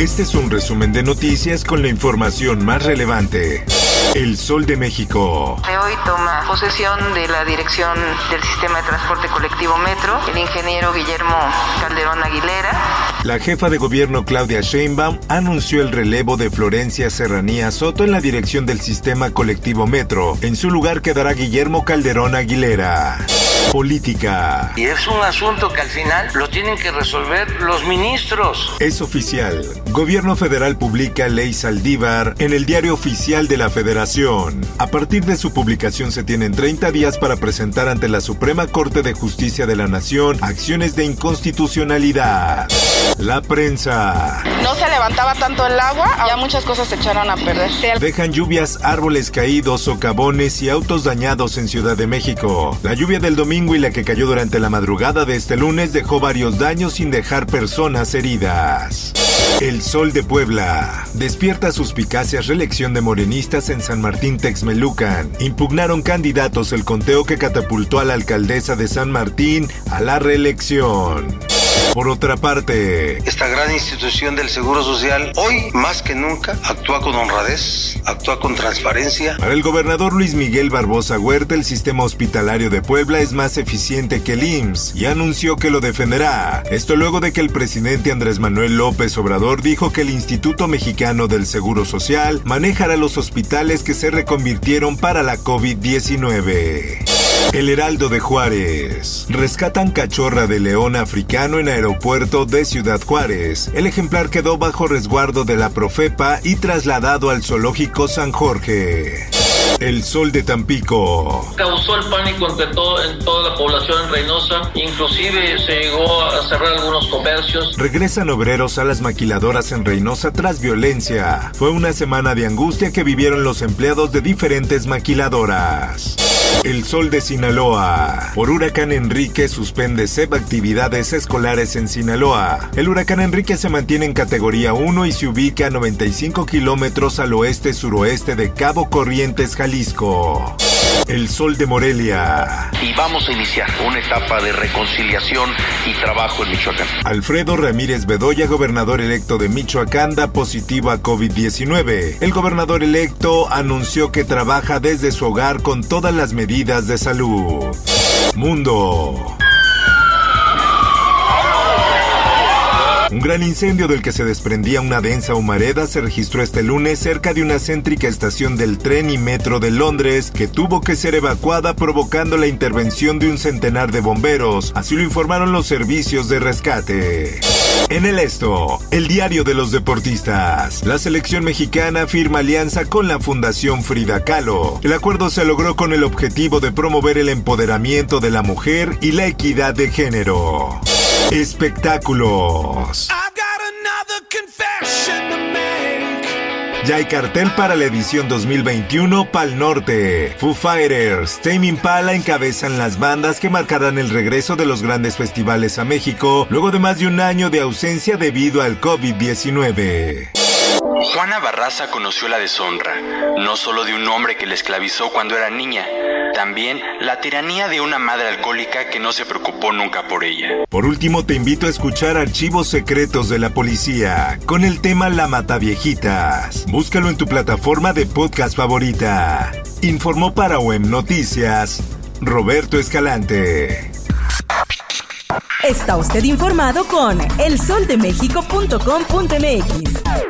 Este es un resumen de noticias con la información más relevante. El Sol de México. De hoy toma posesión de la dirección del sistema de transporte colectivo Metro el ingeniero Guillermo Calderón Aguilera. La jefa de gobierno Claudia Sheinbaum anunció el relevo de Florencia Serranía Soto en la dirección del sistema colectivo Metro. En su lugar quedará Guillermo Calderón Aguilera. Política. Y es un asunto que al final lo tienen que resolver los ministros. Es oficial. Gobierno federal publica Ley Saldívar en el diario oficial de la Federación. A partir de su publicación se tienen 30 días para presentar ante la Suprema Corte de Justicia de la Nación acciones de inconstitucionalidad. La prensa. No se levantaba tanto el agua, ya muchas cosas se echaron a perder. Dejan lluvias, árboles caídos, socavones y autos dañados en Ciudad de México. La lluvia del domingo y la que cayó durante la madrugada de este lunes dejó varios daños sin dejar personas heridas. El Sol de Puebla. Despierta suspicacias reelección de morenistas en San Martín Texmelucan. Impugnaron candidatos el conteo que catapultó a la alcaldesa de San Martín a la reelección. Por otra parte, esta gran institución del Seguro Social hoy más que nunca actúa con honradez, actúa con transparencia. Para el gobernador Luis Miguel Barbosa Huerta, el sistema hospitalario de Puebla es más eficiente que el IMSS y anunció que lo defenderá. Esto luego de que el presidente Andrés Manuel López Obrador dijo que el Instituto Mexicano del Seguro Social manejará los hospitales que se reconvirtieron para la COVID-19. El Heraldo de Juárez. Rescatan cachorra de león africano en aeropuerto de Ciudad Juárez. El ejemplar quedó bajo resguardo de la Profepa y trasladado al zoológico San Jorge. El sol de Tampico. Causó el pánico entre todo, en toda la población en Reynosa. Inclusive se llegó a cerrar algunos comercios. Regresan obreros a las maquiladoras en Reynosa tras violencia. Fue una semana de angustia que vivieron los empleados de diferentes maquiladoras. El sol de Sinaloa. Por huracán Enrique suspende SEP actividades escolares en Sinaloa. El huracán Enrique se mantiene en categoría 1 y se ubica a 95 kilómetros al oeste-suroeste de Cabo Corrientes, Jalisco. El Sol de Morelia. Y vamos a iniciar una etapa de reconciliación y trabajo en Michoacán. Alfredo Ramírez Bedoya, gobernador electo de Michoacán, da positivo a COVID-19. El gobernador electo anunció que trabaja desde su hogar con todas las medidas de salud. Mundo. Un gran incendio del que se desprendía una densa humareda se registró este lunes cerca de una céntrica estación del tren y metro de Londres que tuvo que ser evacuada provocando la intervención de un centenar de bomberos, así lo informaron los servicios de rescate. En el esto, el diario de los deportistas. La selección mexicana firma alianza con la Fundación Frida Kahlo. El acuerdo se logró con el objetivo de promover el empoderamiento de la mujer y la equidad de género. Espectáculos. Ya hay cartel para la edición 2021 Pal Norte. Foo Fighters, Tame Impala encabezan las bandas que marcarán el regreso de los grandes festivales a México luego de más de un año de ausencia debido al COVID-19. Juana Barraza conoció la deshonra, no solo de un hombre que la esclavizó cuando era niña, también la tiranía de una madre alcohólica que no se preocupó nunca por ella. Por último, te invito a escuchar Archivos Secretos de la Policía con el tema La Mataviejitas. Búscalo en tu plataforma de podcast favorita. Informó para OEM Noticias Roberto Escalante. Está usted informado con elsoldemexico.com.mx.